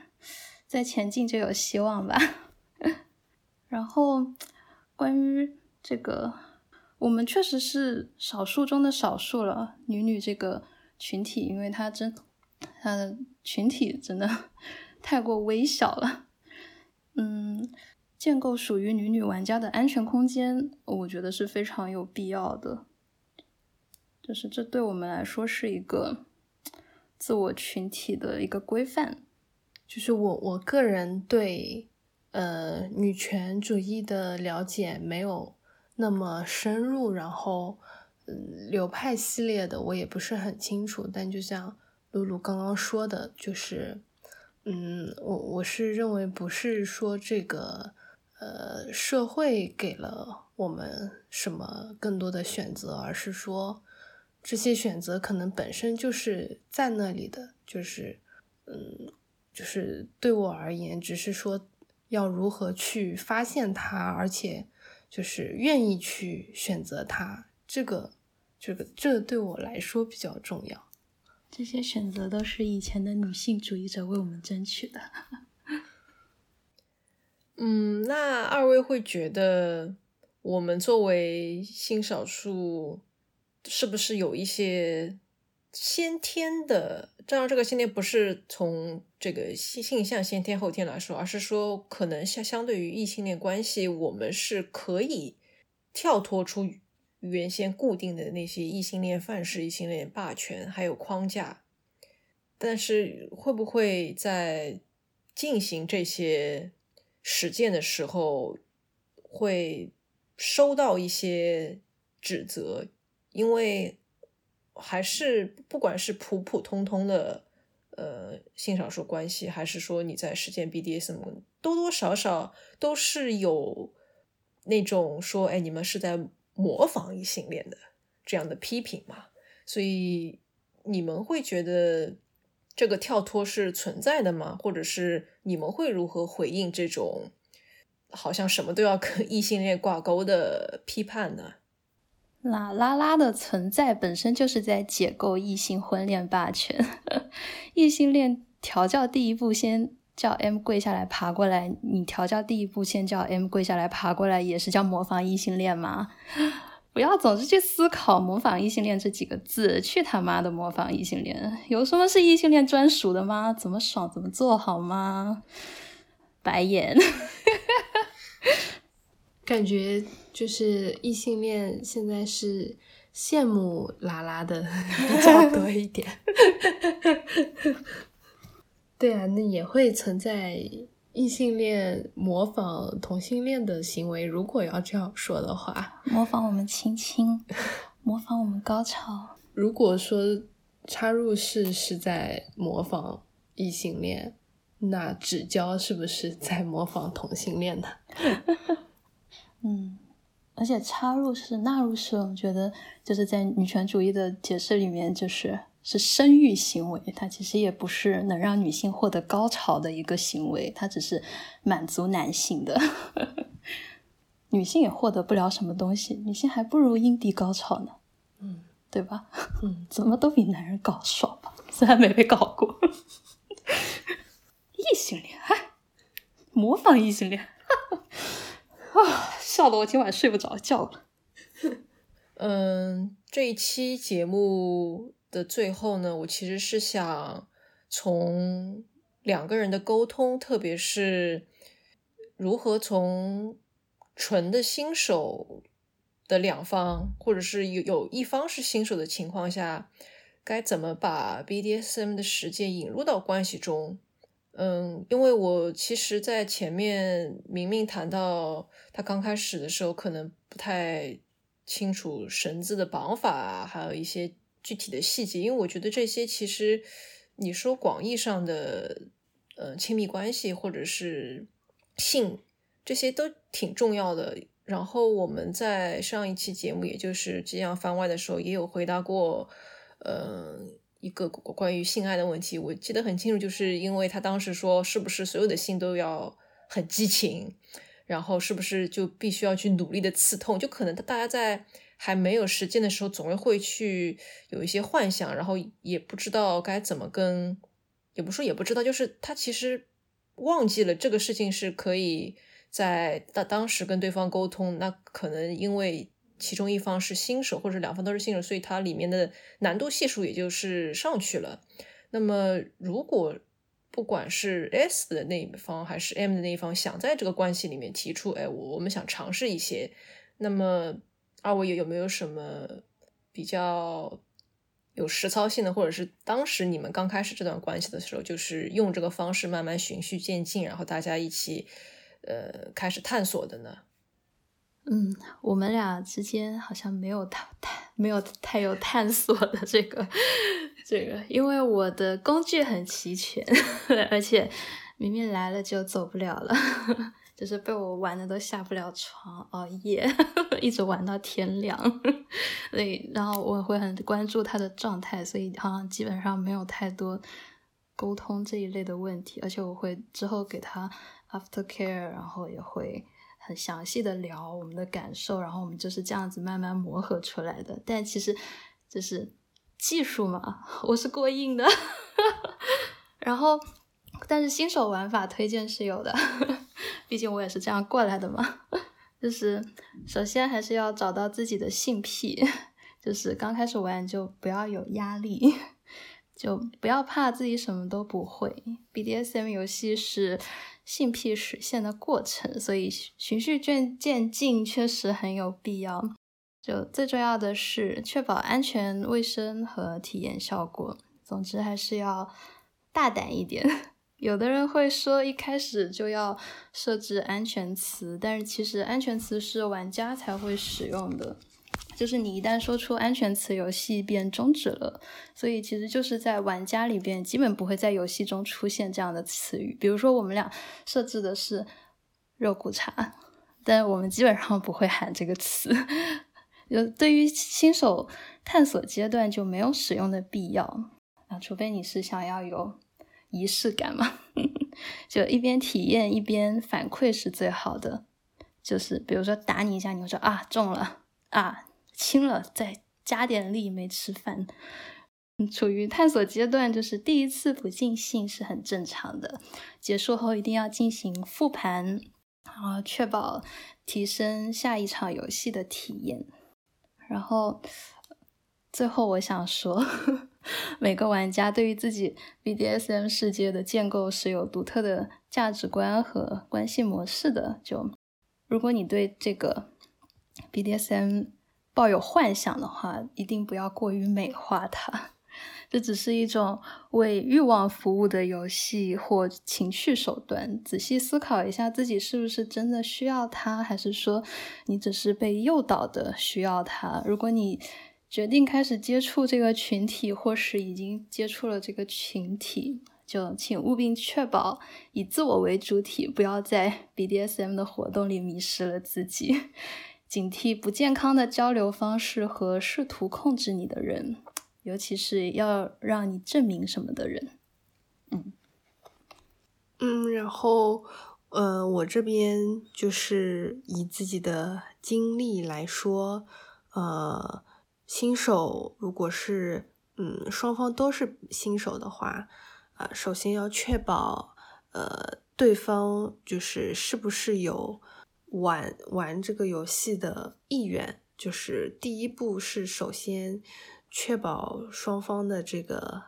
在前进就有希望吧。然后，关于这个。我们确实是少数中的少数了，女女这个群体，因为它真，它的群体真的 太过微小了。嗯，建构属于女女玩家的安全空间，我觉得是非常有必要的。就是这对我们来说是一个自我群体的一个规范。就是我我个人对呃女权主义的了解没有。那么深入，然后，嗯，流派系列的我也不是很清楚，但就像露露刚刚说的，就是，嗯，我我是认为不是说这个，呃，社会给了我们什么更多的选择，而是说这些选择可能本身就是在那里的，就是，嗯，就是对我而言，只是说要如何去发现它，而且。就是愿意去选择它，这个，这个，这对我来说比较重要。这些选择都是以前的女性主义者为我们争取的。嗯，那二位会觉得我们作为性少数，是不是有一些先天的？当然，这个先天不是从这个性性向先天后天来说，而是说可能相相对于异性恋关系，我们是可以跳脱出原先固定的那些异性恋范式、异性恋霸权还有框架。但是会不会在进行这些？实践的时候会收到一些指责，因为还是不管是普普通通的呃性少数关系，还是说你在实践 BDSM，多多少少都是有那种说，哎，你们是在模仿异性恋的这样的批评嘛？所以你们会觉得？这个跳脱是存在的吗？或者是你们会如何回应这种好像什么都要跟异性恋挂钩的批判呢？那拉拉的存在本身就是在解构异性婚恋霸权。异性恋调教第一步先叫 M 跪下来爬过来，你调教第一步先叫 M 跪下来爬过来，也是叫模仿异性恋吗？不要总是去思考“模仿异性恋”这几个字，去他妈的模仿异性恋！有什么是异性恋专属的吗？怎么爽怎么做好吗？白眼，感觉就是异性恋现在是羡慕拉拉的 比较多一点。对啊，那也会存在。异性恋模仿同性恋的行为，如果要这样说的话，模仿我们亲亲，模仿我们高潮。如果说插入式是在模仿异性恋，那指交是不是在模仿同性恋呢？嗯，而且插入式、纳入式，我觉得就是在女权主义的解释里面，就是。是生育行为，它其实也不是能让女性获得高潮的一个行为，它只是满足男性的，女性也获得不了什么东西，女性还不如阴蒂高潮呢，嗯，对吧？嗯，怎么都比男人搞爽吧，虽然没被搞过。异性恋，模仿异性恋，啊，笑得我今晚睡不着觉了。嗯，这一期节目。的最后呢，我其实是想从两个人的沟通，特别是如何从纯的新手的两方，或者是有有一方是新手的情况下，该怎么把 BDSM 的实践引入到关系中。嗯，因为我其实，在前面明明谈到他刚开始的时候，可能不太清楚绳子的绑法啊，还有一些。具体的细节，因为我觉得这些其实你说广义上的呃亲密关系或者是性这些都挺重要的。然后我们在上一期节目，也就是这样番外的时候，也有回答过呃一个关于性爱的问题。我记得很清楚，就是因为他当时说，是不是所有的性都要很激情，然后是不是就必须要去努力的刺痛？就可能大家在。还没有实践的时候，总会去有一些幻想，然后也不知道该怎么跟，也不说也不知道，就是他其实忘记了这个事情是可以在当当时跟对方沟通。那可能因为其中一方是新手，或者两方都是新手，所以它里面的难度系数也就是上去了。那么如果不管是 S 的那一方还是 M 的那一方想在这个关系里面提出，哎，我我们想尝试一些，那么。二位有有没有什么比较有实操性的，或者是当时你们刚开始这段关系的时候，就是用这个方式慢慢循序渐进，然后大家一起呃开始探索的呢？嗯，我们俩之间好像没有太太没有太有探索的这个 这个，因为我的工具很齐全，而且明明来了就走不了了。就是被我玩的都下不了床，熬夜 一直玩到天亮。所以，然后我会很关注他的状态，所以好像基本上没有太多沟通这一类的问题。而且我会之后给他 after care，然后也会很详细的聊我们的感受，然后我们就是这样子慢慢磨合出来的。但其实，就是技术嘛，我是过硬的。然后，但是新手玩法推荐是有的，毕竟我也是这样过来的嘛。就是首先还是要找到自己的性癖，就是刚开始玩就不要有压力，就不要怕自己什么都不会。BDSM 游戏是性癖实现的过程，所以循序渐渐进确实很有必要。就最重要的是确保安全、卫生和体验效果。总之还是要大胆一点。有的人会说一开始就要设置安全词，但是其实安全词是玩家才会使用的。就是你一旦说出安全词，游戏便终止了。所以其实就是在玩家里边，基本不会在游戏中出现这样的词语。比如说我们俩设置的是肉骨茶，但我们基本上不会喊这个词。就对于新手探索阶段就没有使用的必要啊，除非你是想要有仪式感嘛，就一边体验一边反馈是最好的。就是比如说打你一下，你会说啊中了啊轻了，再加点力没吃饭。处于探索阶段，就是第一次不尽兴是很正常的。结束后一定要进行复盘，然后确保提升下一场游戏的体验。然后，最后我想说，每个玩家对于自己 BDSM 世界的建构是有独特的价值观和关系模式的。就如果你对这个 BDSM 抱有幻想的话，一定不要过于美化它。这只是一种为欲望服务的游戏或情绪手段。仔细思考一下，自己是不是真的需要它，还是说你只是被诱导的需要它？如果你决定开始接触这个群体，或是已经接触了这个群体，就请务必确保以自我为主体，不要在 BDSM 的活动里迷失了自己，警惕不健康的交流方式和试图控制你的人。尤其是要让你证明什么的人，嗯嗯，然后呃，我这边就是以自己的经历来说，呃，新手如果是嗯双方都是新手的话，啊，首先要确保呃对方就是是不是有玩玩这个游戏的意愿，就是第一步是首先。确保双方的这个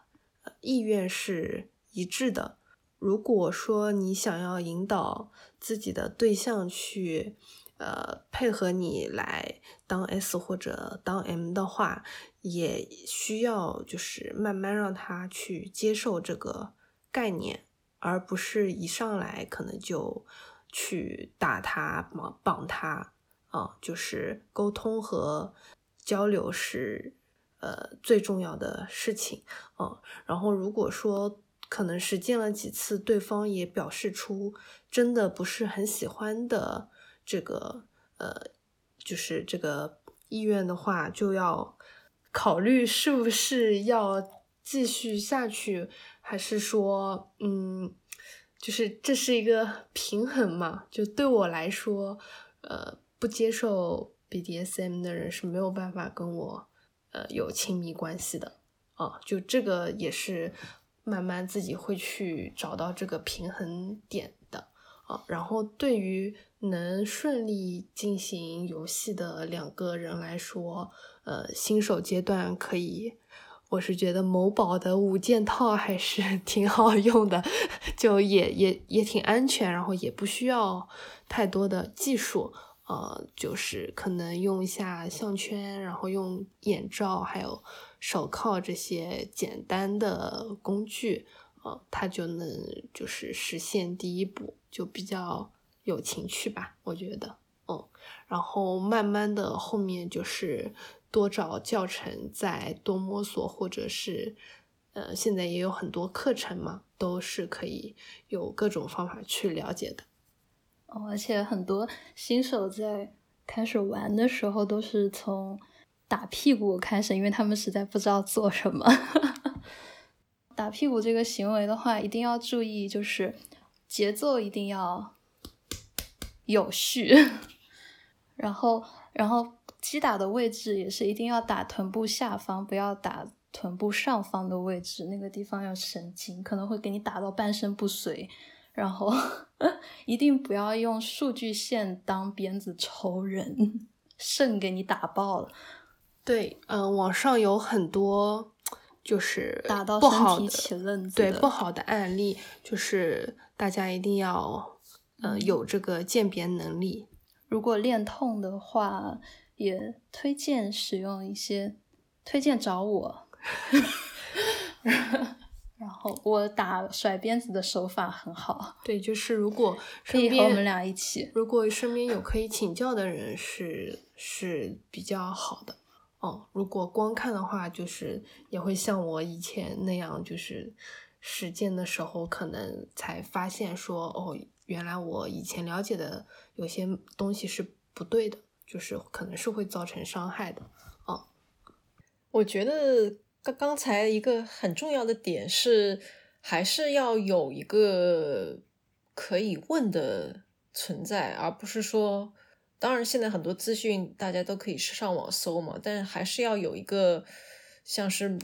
意愿是一致的。如果说你想要引导自己的对象去，呃，配合你来当 S 或者当 M 的话，也需要就是慢慢让他去接受这个概念，而不是一上来可能就去打他、绑绑他啊。就是沟通和交流是。呃，最重要的事情啊，然后如果说可能实践了几次，对方也表示出真的不是很喜欢的这个呃，就是这个意愿的话，就要考虑是不是要继续下去，还是说，嗯，就是这是一个平衡嘛？就对我来说，呃，不接受 BDSM 的人是没有办法跟我。呃，有亲密关系的啊，就这个也是慢慢自己会去找到这个平衡点的啊。然后对于能顺利进行游戏的两个人来说，呃，新手阶段可以，我是觉得某宝的五件套还是 挺好用的，就也也也挺安全，然后也不需要太多的技术。呃，就是可能用一下项圈，然后用眼罩，还有手铐这些简单的工具，呃，它就能就是实现第一步，就比较有情趣吧，我觉得，嗯，然后慢慢的后面就是多找教程，再多摸索，或者是，呃，现在也有很多课程嘛，都是可以有各种方法去了解的。哦，而且很多新手在开始玩的时候都是从打屁股开始，因为他们实在不知道做什么。打屁股这个行为的话，一定要注意，就是节奏一定要有序，然后，然后击打的位置也是一定要打臀部下方，不要打臀部上方的位置，那个地方要神经，可能会给你打到半身不遂。然后 一定不要用数据线当鞭子抽人，肾给你打爆了。对，嗯，网上有很多就是打到不好的，起愣子，对不好的案例，就是大家一定要呃有这个鉴别能力。如果练痛的话，也推荐使用一些，推荐找我。然后我打甩鞭子的手法很好，对，就是如果可以和我们俩一起，如果身边有可以请教的人是是比较好的哦。如果光看的话，就是也会像我以前那样，就是实践的时候可能才发现说，哦，原来我以前了解的有些东西是不对的，就是可能是会造成伤害的啊。我觉得。刚刚才一个很重要的点是，还是要有一个可以问的存在，而不是说，当然现在很多资讯大家都可以上网搜嘛，但还是要有一个像是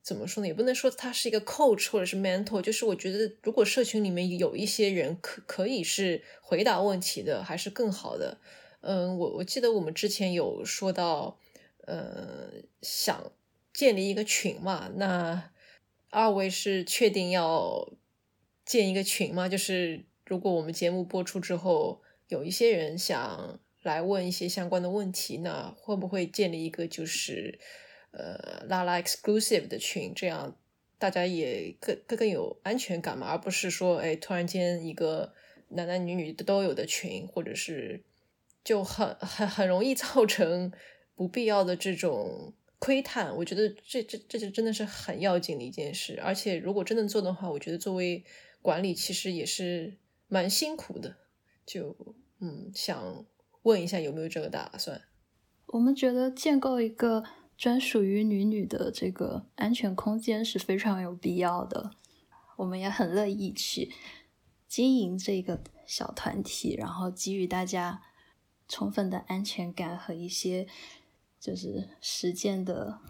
怎么说呢，也不能说他是一个 coach 或者是 mentor，就是我觉得如果社群里面有一些人可可以是回答问题的，还是更好的。嗯，我我记得我们之前有说到，呃，想。建立一个群嘛？那二位是确定要建一个群吗？就是如果我们节目播出之后，有一些人想来问一些相关的问题，那会不会建立一个就是呃拉拉 exclusive 的群？这样大家也更更更有安全感嘛？而不是说哎突然间一个男男女女都有的群，或者是就很很很容易造成不必要的这种。窥探，我觉得这这这就真的是很要紧的一件事。而且如果真的做的话，我觉得作为管理其实也是蛮辛苦的。就嗯，想问一下有没有这个打算？我们觉得建构一个专属于女女的这个安全空间是非常有必要的。我们也很乐意去经营这个小团体，然后给予大家充分的安全感和一些。就是实践的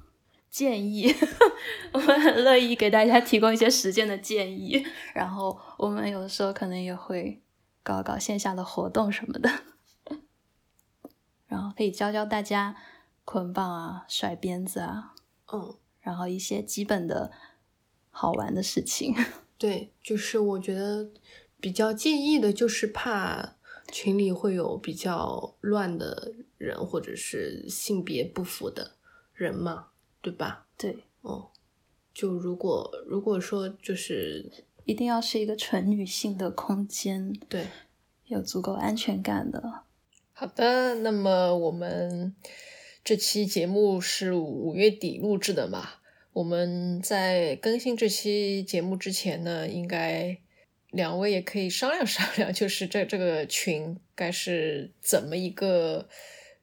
建议，我们很乐意给大家提供一些实践的建议。然后我们有的时候可能也会搞搞线下的活动什么的，然后可以教教大家捆绑啊、甩鞭子啊，嗯，然后一些基本的好玩的事情。对，就是我觉得比较建议的就是怕。群里会有比较乱的人，或者是性别不符的人嘛，对吧？对，哦，就如果如果说就是一定要是一个纯女性的空间，对，有足够安全感的。好的，那么我们这期节目是五月底录制的嘛？我们在更新这期节目之前呢，应该。两位也可以商量商量，就是这这个群该是怎么一个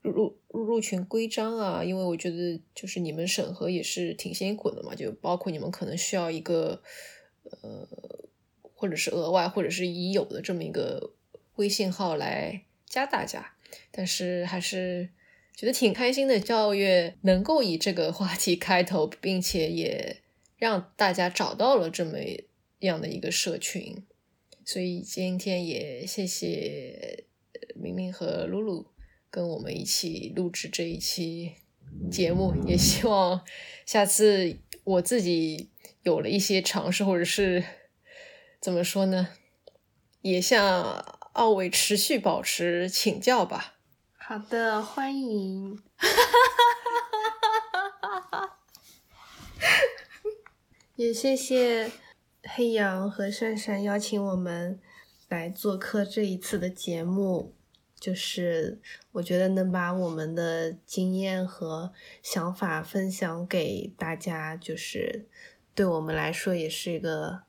入入入群规章啊？因为我觉得就是你们审核也是挺辛苦的嘛，就包括你们可能需要一个呃，或者是额外或者是已有的这么一个微信号来加大家。但是还是觉得挺开心的，教月能够以这个话题开头，并且也让大家找到了这么样的一个社群。所以今天也谢谢明明和露露跟我们一起录制这一期节目，也希望下次我自己有了一些尝试，或者是怎么说呢，也向二位持续保持请教吧。好的，欢迎。也谢谢。黑羊和珊珊邀请我们来做客这一次的节目，就是我觉得能把我们的经验和想法分享给大家，就是对我们来说也是一个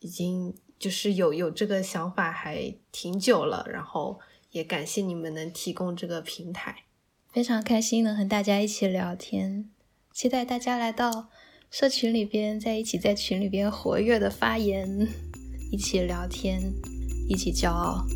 已经就是有有这个想法还挺久了，然后也感谢你们能提供这个平台，非常开心能和大家一起聊天，期待大家来到。社群里边在一起，在群里边活跃的发言，一起聊天，一起骄傲。